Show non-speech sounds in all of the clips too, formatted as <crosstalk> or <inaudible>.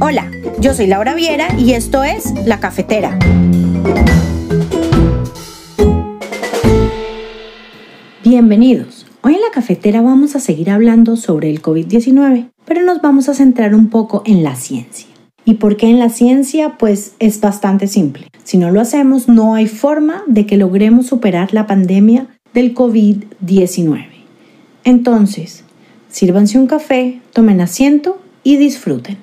Hola, yo soy Laura Viera y esto es La Cafetera. Bienvenidos. Hoy en La Cafetera vamos a seguir hablando sobre el COVID-19, pero nos vamos a centrar un poco en la ciencia. ¿Y por qué en la ciencia? Pues es bastante simple. Si no lo hacemos, no hay forma de que logremos superar la pandemia del COVID-19. Entonces, sírvanse un café, tomen asiento y disfruten.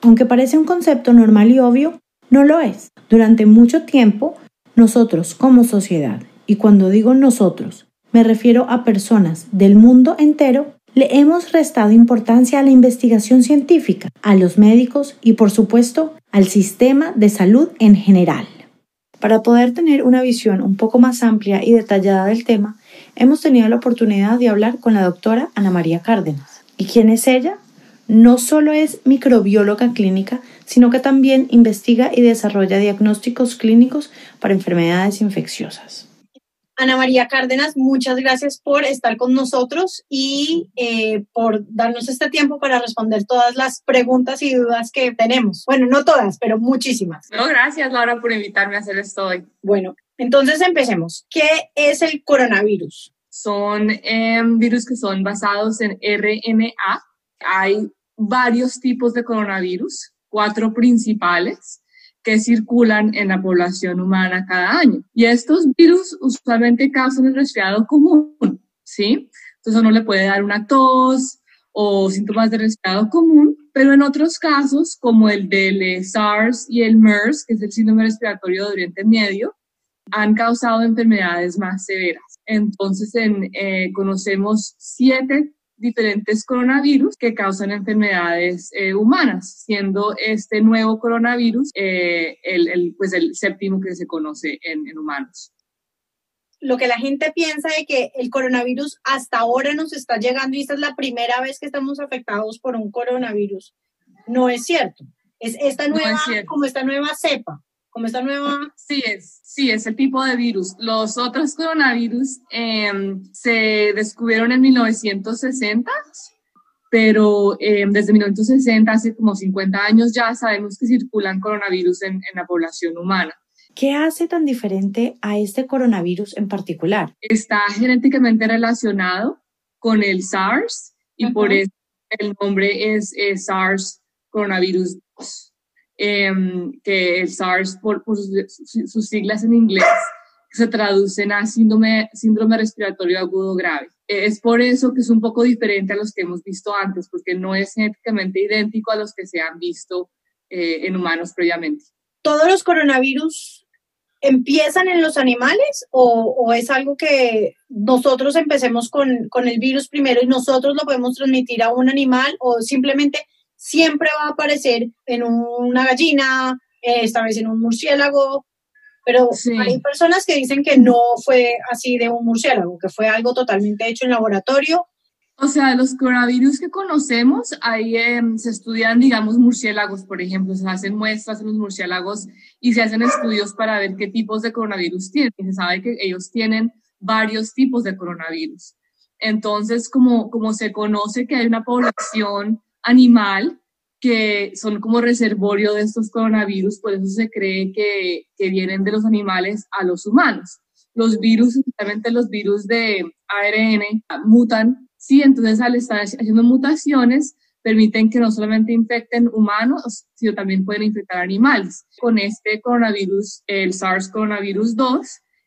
Aunque parece un concepto normal y obvio, no lo es. Durante mucho tiempo, nosotros como sociedad, y cuando digo nosotros, me refiero a personas del mundo entero, le hemos restado importancia a la investigación científica, a los médicos y por supuesto al sistema de salud en general. Para poder tener una visión un poco más amplia y detallada del tema, hemos tenido la oportunidad de hablar con la doctora Ana María Cárdenas. ¿Y quién es ella? No solo es microbióloga clínica, sino que también investiga y desarrolla diagnósticos clínicos para enfermedades infecciosas. Ana María Cárdenas, muchas gracias por estar con nosotros y eh, por darnos este tiempo para responder todas las preguntas y dudas que tenemos. Bueno, no todas, pero muchísimas. No, gracias Laura por invitarme a hacer esto hoy. Bueno, entonces empecemos. ¿Qué es el coronavirus? Son em, virus que son basados en RNA. Hay varios tipos de coronavirus, cuatro principales que circulan en la población humana cada año. Y estos virus usualmente causan el resfriado común, ¿sí? Entonces uno le puede dar una tos o síntomas de resfriado común, pero en otros casos, como el del SARS y el MERS, que es el síndrome respiratorio de Oriente Medio, han causado enfermedades más severas. Entonces, en, eh, conocemos siete diferentes coronavirus que causan enfermedades eh, humanas, siendo este nuevo coronavirus eh, el, pues el séptimo que se conoce en, en humanos lo que la gente piensa de que el coronavirus hasta ahora nos está llegando y esta es la primera vez que estamos afectados por un coronavirus. No es cierto. Es esta nueva, como esta nueva cepa como esta nueva... Sí, es, sí, es el tipo de virus. Los otros coronavirus em, se descubrieron en 1960, pero eh, desde 1960, hace como 50 años ya sabemos que circulan coronavirus en, en la población humana. ¿Qué hace tan diferente a este coronavirus en particular? Está genéticamente relacionado con el SARS y por eso el nombre es, es SARS coronavirus 2. Em, que el SARS, por, sus, siglas en inglés, se traducen a síndrome, síndrome respiratorio agudo grave. Es por eso que es un poco diferente a los que hemos visto antes, porque no es genéticamente idéntico a los que se han visto eh, en humanos previamente. ¿Todos los coronavirus empiezan en los animales o, o, es algo que nosotros empecemos con, con el virus primero y nosotros lo podemos transmitir a un animal o simplemente siempre va a aparecer en una gallina, eh, esta vez en un murciélago, pero hay personas que dicen que no fue así de un murciélago, que fue algo totalmente hecho en laboratorio. O sea, los coronavirus que conocemos, ahí em, se estudian, digamos, murciélagos, por ejemplo, se hacen muestras en los murciélagos y se hacen estudios para ver qué tipos de coronavirus tienen. Y se sabe que ellos tienen varios tipos de coronavirus. Entonces, como, como se conoce que hay una población animal que son como reservorio de estos coronavirus, por eso se cree que, que vienen de los animales a los humanos. Los virus, especialmente los virus de ARN, mutan, sí, entonces al estar haciendo mutaciones, permiten que no solamente infecten humanos, sino también pueden infectar animales. Con este coronavirus, el SARS coronavirus 2,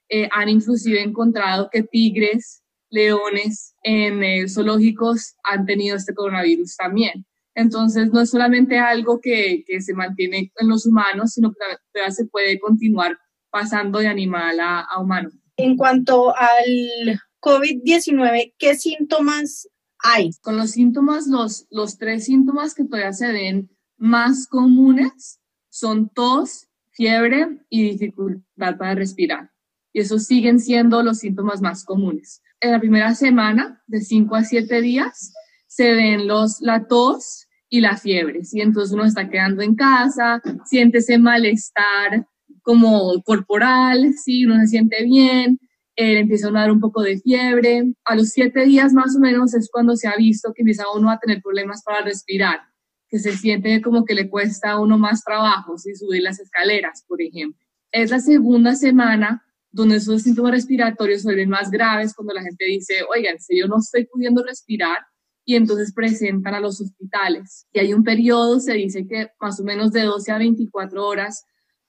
eh, han inclusive encontrado que tigres, leones en eh, zoológicos han tenido este coronavirus también. Entonces, no es solamente algo que, que se mantiene en los humanos, sino que todavía se puede continuar pasando de animal a, a humano. En cuanto al COVID-19, ¿qué síntomas hay? Con los síntomas, los, los tres síntomas que todavía se ven más comunes son tos, fiebre y dificultad para respirar. Y esos siguen siendo los síntomas más comunes. En la primera semana, de 5 a 7 días, se ven los, la tos, y la fiebre, ¿sí? Entonces uno está quedando en casa, siente ese malestar como corporal, ¿sí? Uno se siente bien eh, empieza a dar un poco de fiebre. A los siete días más o menos es cuando se ha visto que empieza uno a tener problemas para respirar, que se siente como que le cuesta a uno más trabajo si subir las escaleras, por ejemplo. Es la segunda semana donde esos síntomas respiratorios se ven más graves cuando la gente dice, oigan, si yo no estoy pudiendo respirar, y entonces presentan a los hospitales. Y hay un periodo, se dice que más o menos de 12 a 24 horas,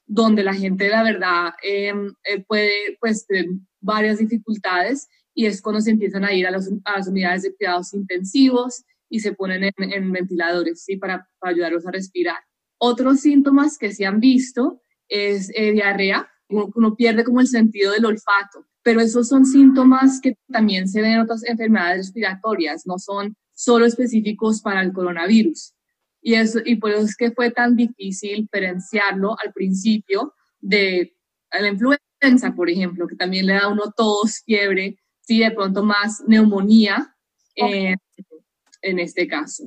donde la gente, la verdad, em, eh, puede pues tener varias dificultades y es cuando se empiezan a ir a, las unidades de cuidados intensivos y se ponen en, ventiladores ¿sí? para, ayudarlos a respirar. Otros síntomas que se han visto es eh, diarrea, uno, uno pierde como el sentido del olfato, pero esos son síntomas que también se ven en otras enfermedades respiratorias, no son solo específicos para el coronavirus. Y, eso, y por eso es que fue tan difícil diferenciarlo al principio de la influenza, por ejemplo, que también le da a uno tos, fiebre, sí, de pronto más neumonía eh, en este caso.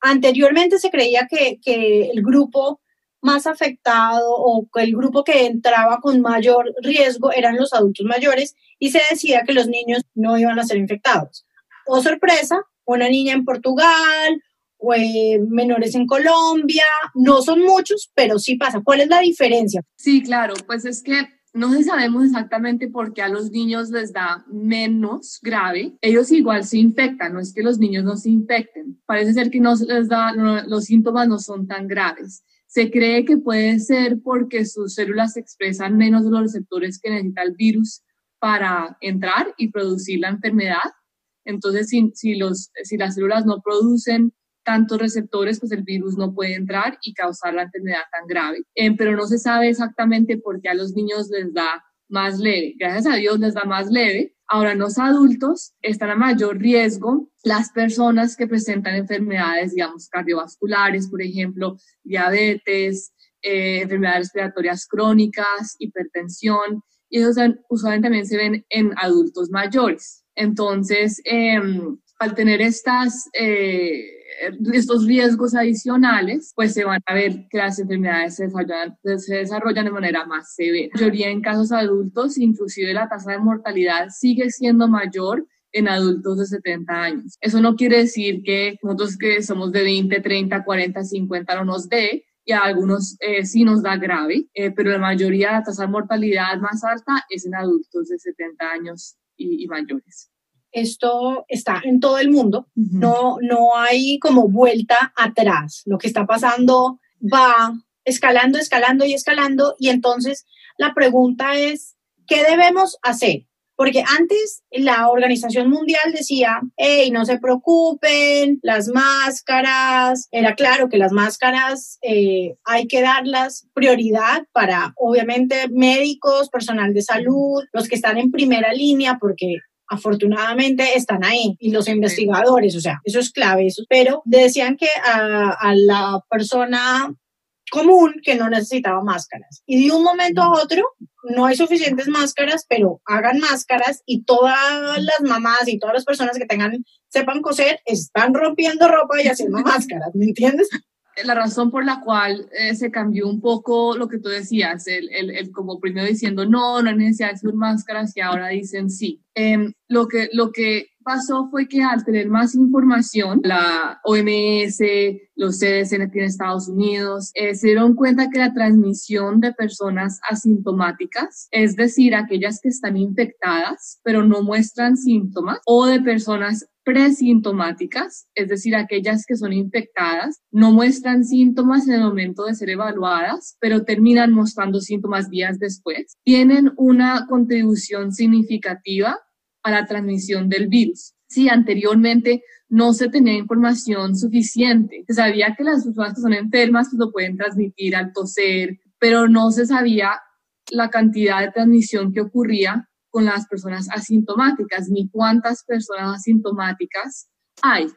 Anteriormente se creía que, que el grupo más afectado o el grupo que entraba con mayor riesgo eran los adultos mayores y se decía que los niños no iban a ser infectados. O sorpresa, una niña en Portugal, o, eh, menores en Colombia, no son muchos, pero sí pasa. ¿Cuál es la diferencia? Sí, claro, pues es que no sabemos exactamente por qué a los niños les da menos grave. Ellos igual se infectan, no es que los niños no se infecten. Parece ser que no les da, los síntomas no son tan graves. Se cree que puede ser porque sus células expresan menos de los receptores que necesita el virus para entrar y producir la enfermedad. Entonces, si, los, si las células no producen tantos receptores, pues el virus no puede entrar y causar la enfermedad tan grave. Eh, pero no se sabe exactamente por qué a los niños les da más leve. Gracias a Dios les da más leve. Ahora, en los adultos están a mayor riesgo las personas que presentan enfermedades, digamos, cardiovasculares, por ejemplo, diabetes, eh, enfermedades respiratorias crónicas, hipertensión, y esos usualmente también se ven en adultos mayores. Entonces, em, al tener estas, eh, estos riesgos adicionales, pues se van a ver que las enfermedades se desarrollan, se desarrollan de manera más severa. La mayoría en casos adultos, inclusive la tasa de mortalidad sigue siendo mayor en adultos de 70 años. Eso no quiere decir que nosotros que somos de 20, 30, 40, 50 no nos dé, y a algunos eh, sí nos da grave, eh, pero la mayoría, la tasa de mortalidad más alta es en adultos de 70 años y, mayores. Esto está en todo el mundo, no, no hay como vuelta atrás. Lo que está pasando va escalando, escalando y escalando. Y entonces la pregunta es, ¿qué debemos hacer? Porque antes la Organización Mundial decía, hey, no se preocupen, las máscaras, era claro que las máscaras eh, hay que darlas prioridad para, obviamente, médicos, personal de salud, los que están en primera línea, porque afortunadamente están ahí y los investigadores, o sea, eso es clave, eso. pero decían que a, a, la persona común que no necesitaba máscaras. Y de un momento a otro, no hay suficientes máscaras, pero hagan máscaras y todas las mamás y todas las personas que tengan, sepan coser, están rompiendo ropa y haciendo <laughs> máscaras, ¿me entiendes? La razón por la cual eh, se cambió un poco lo que tú decías, el, el, el, como primero diciendo no, no hay necesidad de hacer máscaras y ahora dicen sí. Em, lo, que, lo que pasó fue que al tener más información, la OMS, los CDC en Estados Unidos, eh, se dieron cuenta que la transmisión de personas asintomáticas, es decir, aquellas que están infectadas pero no muestran síntomas, o de personas presintomáticas, es decir, aquellas que son infectadas, no muestran síntomas en el momento de ser evaluadas, pero terminan mostrando síntomas días después, tienen una contribución significativa a la transmisión del virus. Si anteriormente no se tenía información suficiente, se sabía que las personas que son enfermas pues, lo pueden transmitir al toser, pero no se sabía la cantidad de transmisión que ocurría con las personas asintomáticas, ni cuántas personas asintomáticas hay.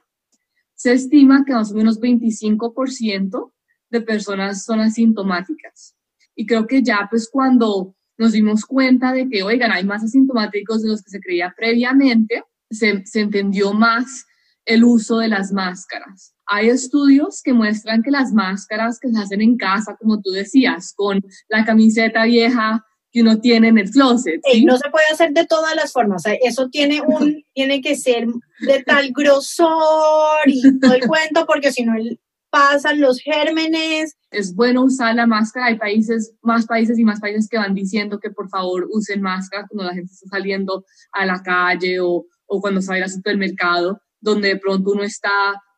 Se estima que más o menos 25% de personas son asintomáticas. Y creo que ya pues cuando nos dimos cuenta de que, oigan, hay más asintomáticos de los que se creía previamente, se, se entendió más el uso de las máscaras. Hay estudios que muestran que las máscaras que se hacen en casa, como tú decías, con la camiseta vieja que uno tiene en el closet. ¿sí? no se puede hacer de todas las formas. eso tiene, un, tiene que ser de tal grosor y todo el cuento, porque si no pasan los gérmenes. Es bueno usar la máscara. Hay países, más países y más países que van diciendo que por favor usen máscara cuando la gente está saliendo a la calle o, o cuando sale al supermercado, donde de pronto uno está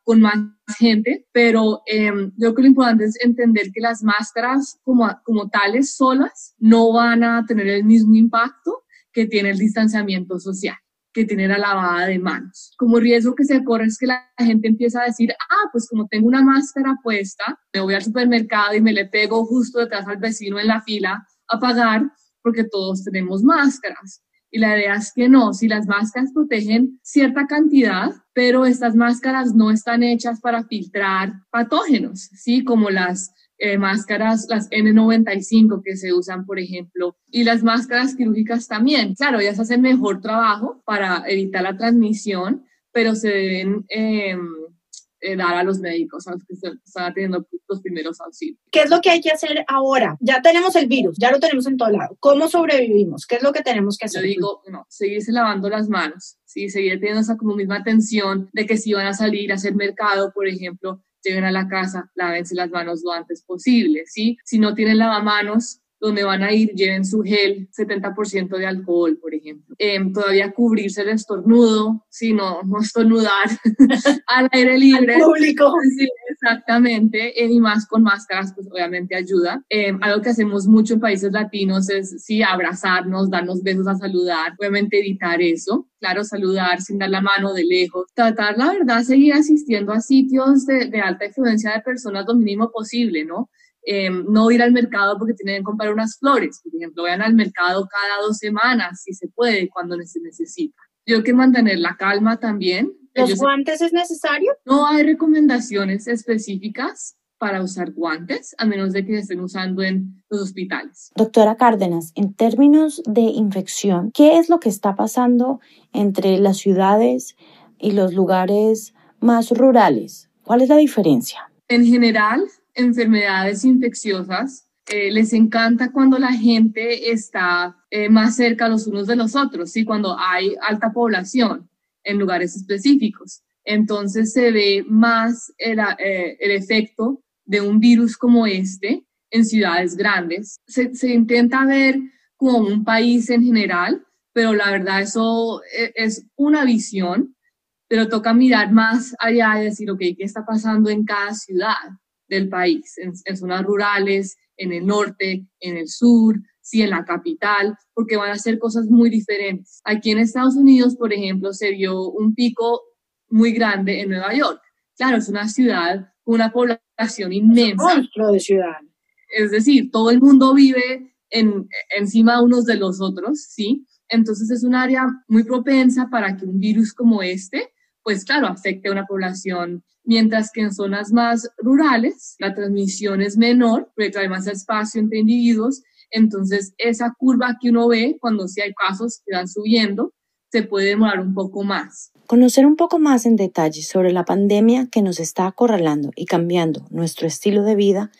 con más gente, pero eh, yo creo que lo importante es entender que las máscaras como, como tales solas no van a tener el mismo impacto que tiene el distanciamiento social que tiene la lavada de manos. Como riesgo que se corre es que la gente empieza a decir, ah, pues como tengo una máscara puesta, me voy al supermercado y me le pego justo detrás al vecino en la fila a pagar porque todos tenemos máscaras. Y la idea es que no, si las máscaras protegen cierta cantidad, pero estas máscaras no están hechas para filtrar patógenos, ¿sí? Como las eh, máscaras, las N95 que se usan, por ejemplo, y las máscaras quirúrgicas también. Claro, ellas hacen mejor trabajo para evitar la transmisión, pero se deben... Eh, eh, dar a los médicos, a los que están teniendo los primeros auxilios. ¿Qué es lo que hay que hacer ahora? Ya tenemos el virus, ya lo tenemos en todo lado. ¿Cómo sobrevivimos? ¿Qué es lo que tenemos que hacer? Yo digo, no, seguirse lavando las manos, ¿sí? seguir teniendo esa como misma atención de que si van a salir a hacer mercado, por ejemplo, lleguen a la casa, lávense las manos lo antes posible, ¿sí? Si no tienen lavamanos, donde van a ir, lleven su gel, 70% de alcohol, por ejemplo. Em, todavía cubrirse el estornudo, si no, no estornudar <laughs> al aire libre. Al público. Sí, exactamente. Eh, y más con máscaras, pues obviamente ayuda. Em, algo que hacemos mucho en países latinos es, sí, abrazarnos, darnos besos a saludar. Obviamente evitar eso. Claro, saludar sin dar la mano de lejos. Tratar, la verdad, seguir asistiendo a sitios de, de alta influencia de personas lo mínimo posible, ¿no? Em, no ir al mercado porque tienen que comprar unas flores, por ejemplo, vayan al mercado cada dos semanas, si se puede, cuando se necesita. Yo que mantener la calma también. ¿Los guantes es necesario? No hay recomendaciones específicas para usar guantes, a menos de que se estén usando en los hospitales. Doctora Cárdenas, en términos de infección, ¿qué es lo que está pasando entre las ciudades y los lugares más rurales? ¿Cuál es la diferencia? En general, enfermedades infecciosas, eh, les encanta cuando la gente está eh, más cerca los unos de los otros, ¿sí? cuando hay alta población en lugares específicos. Entonces se ve más el, eh, el efecto de un virus como este en ciudades grandes. Se, se, intenta ver como un país en general, pero la verdad eso es una visión, pero toca mirar más allá y decir, ok, ¿qué está pasando en cada ciudad? del país, en, zonas rurales, en el norte, en el sur, sí, en la capital, porque van a ser cosas muy diferentes. Aquí en Estados Unidos, por ejemplo, se vio un pico muy grande en Nueva York. Claro, es una ciudad con una población inmensa. Monstruo de ciudad. Es decir, todo el mundo vive en, encima unos de los otros, ¿sí? Entonces es un área muy propensa para que un virus como este, pues claro, afecte a una población mientras que en zonas más rurales la transmisión es menor, porque hay más espacio entre individuos, entonces esa curva que uno ve cuando sí hay casos que van subiendo, se puede demorar un poco más. Conocer un poco más en detalle sobre la pandemia que nos está acorralando y cambiando nuestro estilo de vida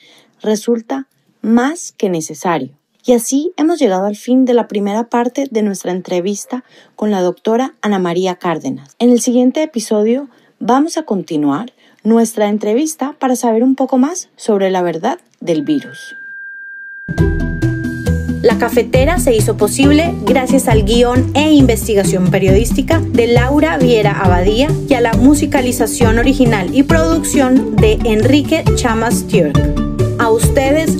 resulta más que necesario. Y así hemos llegado al fin de la primera parte de nuestra entrevista con la doctora Ana María Cárdenas. En el siguiente episodio vamos a continuar nuestra entrevista para saber un poco más sobre la verdad del virus. La cafetera se hizo posible gracias al guion e investigación periodística de Laura Viera Abadía y a la musicalización original y producción de Enrique Chamas Stewart. A ustedes,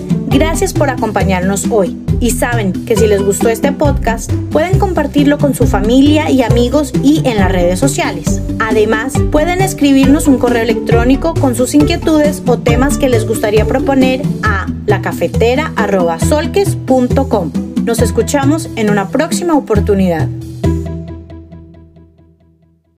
gracias por acompañarnos hoy y saben que si les gustó este podcast, pueden compartirlo con su familia y amigos y en las redes sociales. Además, pueden escribirnos un correo electrónico con sus inquietudes o temas que les gustaría proponer a lacafetera.solques.com. Nos escuchamos en una próxima oportunidad.